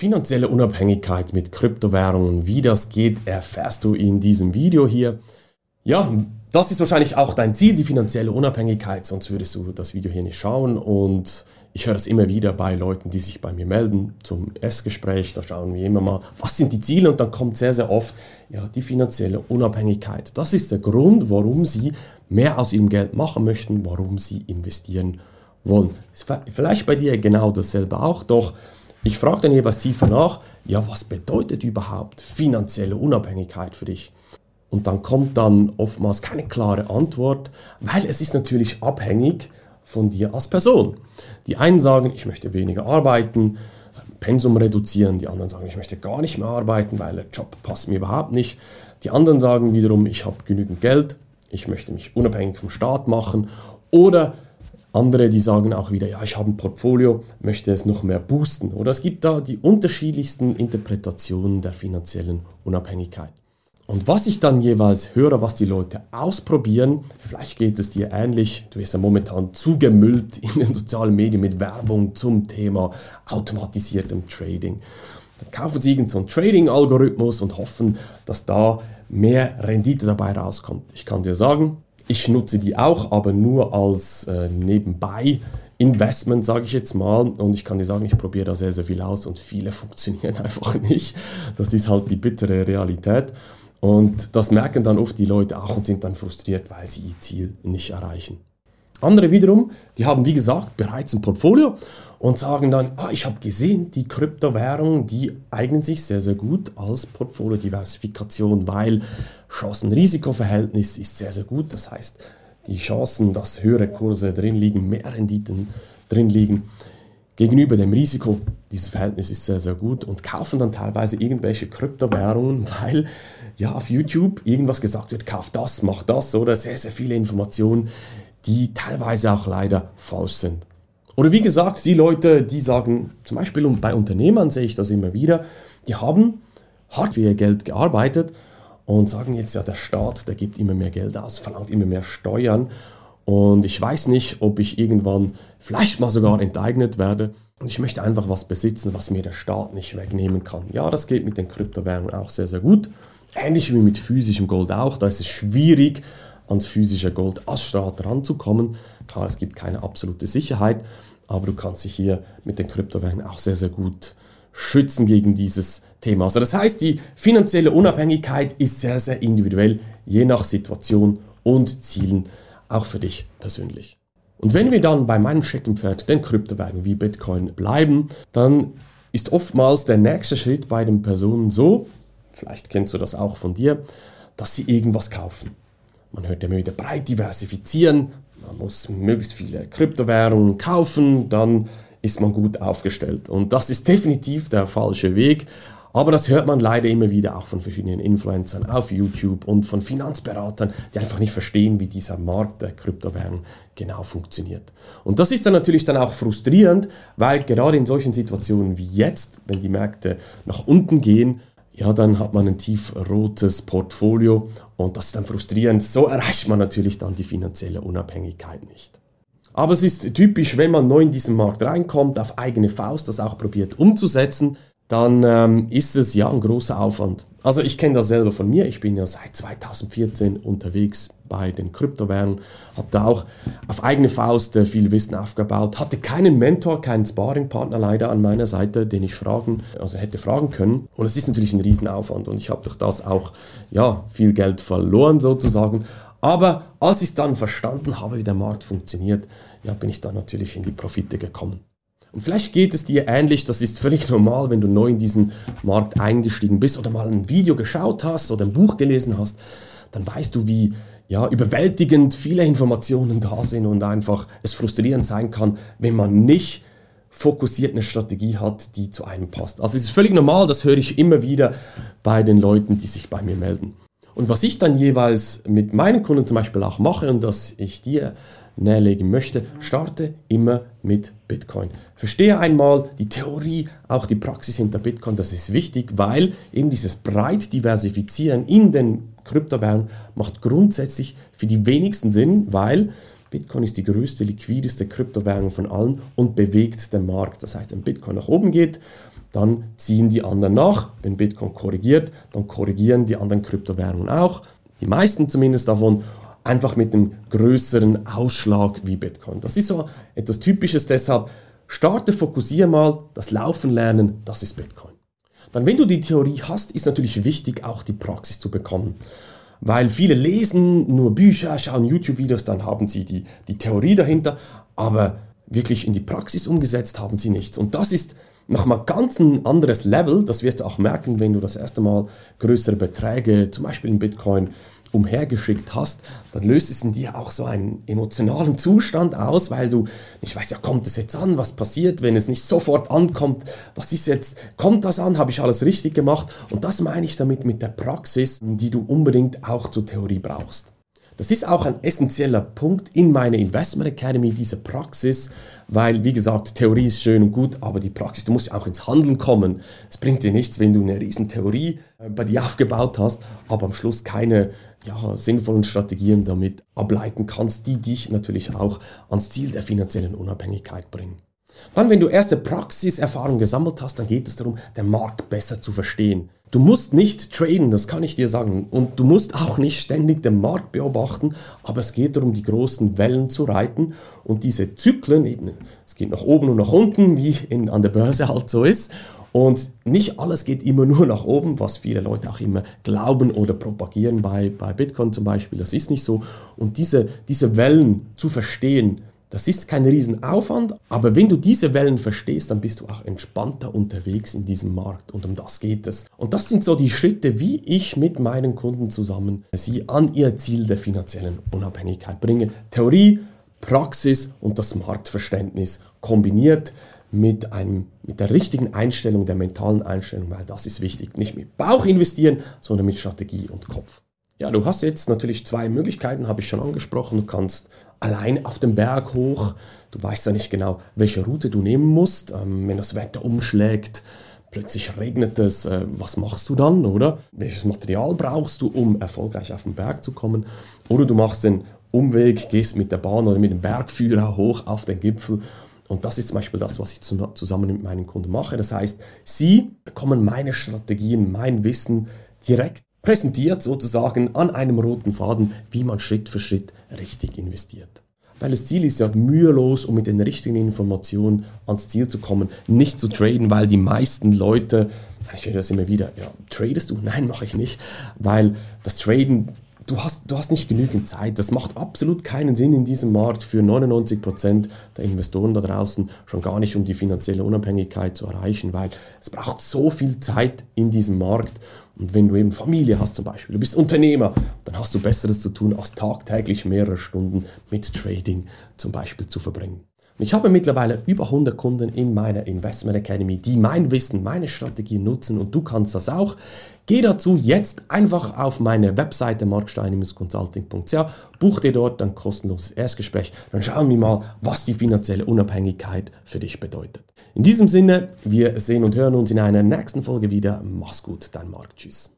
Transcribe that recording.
Finanzielle Unabhängigkeit mit Kryptowährungen, wie das geht, erfährst du in diesem Video hier. Ja, das ist wahrscheinlich auch dein Ziel, die finanzielle Unabhängigkeit, sonst würdest du das Video hier nicht schauen. Und ich höre das immer wieder bei Leuten, die sich bei mir melden zum Essgespräch. Da schauen wir immer mal, was sind die Ziele? Und dann kommt sehr, sehr oft, ja, die finanzielle Unabhängigkeit. Das ist der Grund, warum sie mehr aus ihrem Geld machen möchten, warum sie investieren wollen. Vielleicht bei dir genau dasselbe auch, doch ich frage dann jeweils tiefer nach, ja, was bedeutet überhaupt finanzielle Unabhängigkeit für dich? Und dann kommt dann oftmals keine klare Antwort, weil es ist natürlich abhängig von dir als Person. Die einen sagen, ich möchte weniger arbeiten, Pensum reduzieren, die anderen sagen, ich möchte gar nicht mehr arbeiten, weil der Job passt mir überhaupt nicht. Die anderen sagen wiederum, ich habe genügend Geld, ich möchte mich unabhängig vom Staat machen oder andere, die sagen auch wieder, ja, ich habe ein Portfolio, möchte es noch mehr boosten. Oder es gibt da die unterschiedlichsten Interpretationen der finanziellen Unabhängigkeit. Und was ich dann jeweils höre, was die Leute ausprobieren, vielleicht geht es dir ähnlich, du wirst ja momentan zugemüllt in den sozialen Medien mit Werbung zum Thema automatisiertem Trading. Dann kaufen sie irgendeinen so Trading-Algorithmus und hoffen, dass da mehr Rendite dabei rauskommt. Ich kann dir sagen, ich nutze die auch, aber nur als äh, nebenbei Investment, sage ich jetzt mal. Und ich kann dir sagen, ich probiere da sehr, sehr viel aus und viele funktionieren einfach nicht. Das ist halt die bittere Realität. Und das merken dann oft die Leute auch und sind dann frustriert, weil sie ihr Ziel nicht erreichen. Andere wiederum, die haben wie gesagt bereits ein Portfolio und sagen dann, ah, ich habe gesehen, die Kryptowährungen, die eignen sich sehr, sehr gut als Portfolio-Diversifikation, weil Chancen-Risiko-Verhältnis ist sehr, sehr gut. Das heißt, die Chancen, dass höhere Kurse drin liegen, mehr Renditen drin liegen, gegenüber dem Risiko, dieses Verhältnis ist sehr, sehr gut und kaufen dann teilweise irgendwelche Kryptowährungen, weil ja auf YouTube irgendwas gesagt wird, kauf das, mach das oder sehr, sehr viele Informationen, die teilweise auch leider falsch sind. Oder wie gesagt, die Leute, die sagen, zum Beispiel bei Unternehmern sehe ich das immer wieder, die haben hart für ihr Geld gearbeitet und sagen jetzt, ja, der Staat, der gibt immer mehr Geld aus, verlangt immer mehr Steuern und ich weiß nicht, ob ich irgendwann vielleicht mal sogar enteignet werde. Und ich möchte einfach was besitzen, was mir der Staat nicht wegnehmen kann. Ja, das geht mit den Kryptowährungen auch sehr, sehr gut. Ähnlich wie mit physischem Gold auch. Da ist es schwierig, ans physische Gold als Staat ranzukommen. Klar, es gibt keine absolute Sicherheit, aber du kannst dich hier mit den Kryptowährungen auch sehr, sehr gut schützen gegen dieses Thema. Also das heißt, die finanzielle Unabhängigkeit ist sehr, sehr individuell, je nach Situation und Zielen, auch für dich persönlich. Und wenn wir dann bei meinem Steckenpferd, den Kryptowährungen wie Bitcoin, bleiben, dann ist oftmals der nächste Schritt bei den Personen so, vielleicht kennst du das auch von dir, dass sie irgendwas kaufen. Man hört immer wieder breit diversifizieren, man muss möglichst viele Kryptowährungen kaufen, dann ist man gut aufgestellt. Und das ist definitiv der falsche Weg. Aber das hört man leider immer wieder auch von verschiedenen Influencern auf YouTube und von Finanzberatern, die einfach nicht verstehen, wie dieser Markt der Kryptowährung genau funktioniert. Und das ist dann natürlich dann auch frustrierend, weil gerade in solchen Situationen wie jetzt, wenn die Märkte nach unten gehen, ja, dann hat man ein tiefrotes Portfolio und das ist dann frustrierend. So erreicht man natürlich dann die finanzielle Unabhängigkeit nicht. Aber es ist typisch, wenn man neu in diesen Markt reinkommt, auf eigene Faust das auch probiert umzusetzen, dann ähm, ist es ja ein großer Aufwand. Also ich kenne das selber von mir. Ich bin ja seit 2014 unterwegs bei den Kryptowährungen, habe da auch auf eigene Faust äh, viel Wissen aufgebaut, hatte keinen Mentor, keinen Sparringpartner leider an meiner Seite, den ich fragen, also hätte fragen können. Und es ist natürlich ein Riesenaufwand und ich habe durch das auch ja viel Geld verloren sozusagen. Aber als ich dann verstanden habe, wie der Markt funktioniert, ja, bin ich dann natürlich in die Profite gekommen. Und vielleicht geht es dir ähnlich, das ist völlig normal, wenn du neu in diesen Markt eingestiegen bist oder mal ein Video geschaut hast oder ein Buch gelesen hast, dann weißt du, wie ja, überwältigend viele Informationen da sind und einfach es frustrierend sein kann, wenn man nicht fokussiert eine Strategie hat, die zu einem passt. Also es ist völlig normal, das höre ich immer wieder bei den Leuten, die sich bei mir melden. Und was ich dann jeweils mit meinen Kunden zum Beispiel auch mache und das ich dir näherlegen möchte, starte immer mit Bitcoin. Verstehe einmal die Theorie, auch die Praxis hinter Bitcoin, das ist wichtig, weil eben dieses breit diversifizieren in den Kryptowährungen macht grundsätzlich für die wenigsten Sinn, weil Bitcoin ist die größte, liquideste Kryptowährung von allen und bewegt den Markt. Das heißt, wenn Bitcoin nach oben geht, dann ziehen die anderen nach. Wenn Bitcoin korrigiert, dann korrigieren die anderen Kryptowährungen auch. Die meisten zumindest davon einfach mit einem größeren Ausschlag wie Bitcoin. Das ist so etwas Typisches, deshalb starte, fokussiere mal, das Laufen lernen, das ist Bitcoin. Dann, wenn du die Theorie hast, ist natürlich wichtig, auch die Praxis zu bekommen. Weil viele lesen nur Bücher, schauen YouTube-Videos, dann haben sie die, die Theorie dahinter, aber wirklich in die Praxis umgesetzt haben sie nichts. Und das ist nochmal ganz ein anderes Level, das wirst du auch merken, wenn du das erste Mal größere Beträge, zum Beispiel in Bitcoin, umhergeschickt hast, dann löst es in dir auch so einen emotionalen Zustand aus, weil du nicht weißt, ja, kommt es jetzt an, was passiert, wenn es nicht sofort ankommt, was ist jetzt, kommt das an, habe ich alles richtig gemacht? Und das meine ich damit mit der Praxis, die du unbedingt auch zur Theorie brauchst. Das ist auch ein essentieller Punkt in meiner Investment Academy, diese Praxis, weil, wie gesagt, Theorie ist schön und gut, aber die Praxis, du musst auch ins Handeln kommen. Es bringt dir nichts, wenn du eine riesen Theorie äh, bei dir aufgebaut hast, aber am Schluss keine ja, sinnvollen Strategien damit ableiten kannst, die dich natürlich auch ans Ziel der finanziellen Unabhängigkeit bringen. Dann, wenn du erste Praxiserfahrung gesammelt hast, dann geht es darum, den Markt besser zu verstehen. Du musst nicht traden, das kann ich dir sagen. Und du musst auch nicht ständig den Markt beobachten, aber es geht darum, die großen Wellen zu reiten und diese Zyklen, eben, es geht nach oben und nach unten, wie in, an der Börse halt so ist. Und nicht alles geht immer nur nach oben, was viele Leute auch immer glauben oder propagieren bei, bei Bitcoin zum Beispiel. Das ist nicht so. Und diese, diese Wellen zu verstehen, das ist kein Riesenaufwand, aber wenn du diese Wellen verstehst, dann bist du auch entspannter unterwegs in diesem Markt und um das geht es. Und das sind so die Schritte, wie ich mit meinen Kunden zusammen sie an ihr Ziel der finanziellen Unabhängigkeit bringe. Theorie, Praxis und das Marktverständnis kombiniert mit, einem, mit der richtigen Einstellung, der mentalen Einstellung, weil das ist wichtig. Nicht mit Bauch investieren, sondern mit Strategie und Kopf. Ja, du hast jetzt natürlich zwei Möglichkeiten, habe ich schon angesprochen. Du kannst allein auf den Berg hoch, du weißt ja nicht genau, welche Route du nehmen musst. Ähm, wenn das Wetter umschlägt, plötzlich regnet es, äh, was machst du dann, oder? Welches Material brauchst du, um erfolgreich auf den Berg zu kommen? Oder du machst den Umweg, gehst mit der Bahn oder mit dem Bergführer hoch auf den Gipfel. Und das ist zum Beispiel das, was ich zusammen mit meinen Kunden mache. Das heißt, sie bekommen meine Strategien, mein Wissen direkt präsentiert sozusagen an einem roten Faden, wie man Schritt für Schritt richtig investiert. Weil das Ziel ist ja mühelos, um mit den richtigen Informationen ans Ziel zu kommen, nicht zu traden, weil die meisten Leute, ich höre das immer wieder, ja, tradest du? Nein, mache ich nicht, weil das Traden du hast, du hast nicht genügend Zeit. Das macht absolut keinen Sinn in diesem Markt für 99% der Investoren da draußen, schon gar nicht um die finanzielle Unabhängigkeit zu erreichen, weil es braucht so viel Zeit in diesem Markt. Und wenn du eben Familie hast zum Beispiel, du bist Unternehmer, dann hast du Besseres zu tun, als tagtäglich mehrere Stunden mit Trading zum Beispiel zu verbringen. Ich habe mittlerweile über 100 Kunden in meiner Investment Academy, die mein Wissen, meine Strategie nutzen und du kannst das auch. Geh dazu jetzt einfach auf meine Webseite markstein-consulting.ch, buch dir dort ein kostenloses Erstgespräch, dann schauen wir mal, was die finanzielle Unabhängigkeit für dich bedeutet. In diesem Sinne, wir sehen und hören uns in einer nächsten Folge wieder. Mach's gut, dein Mark. Tschüss.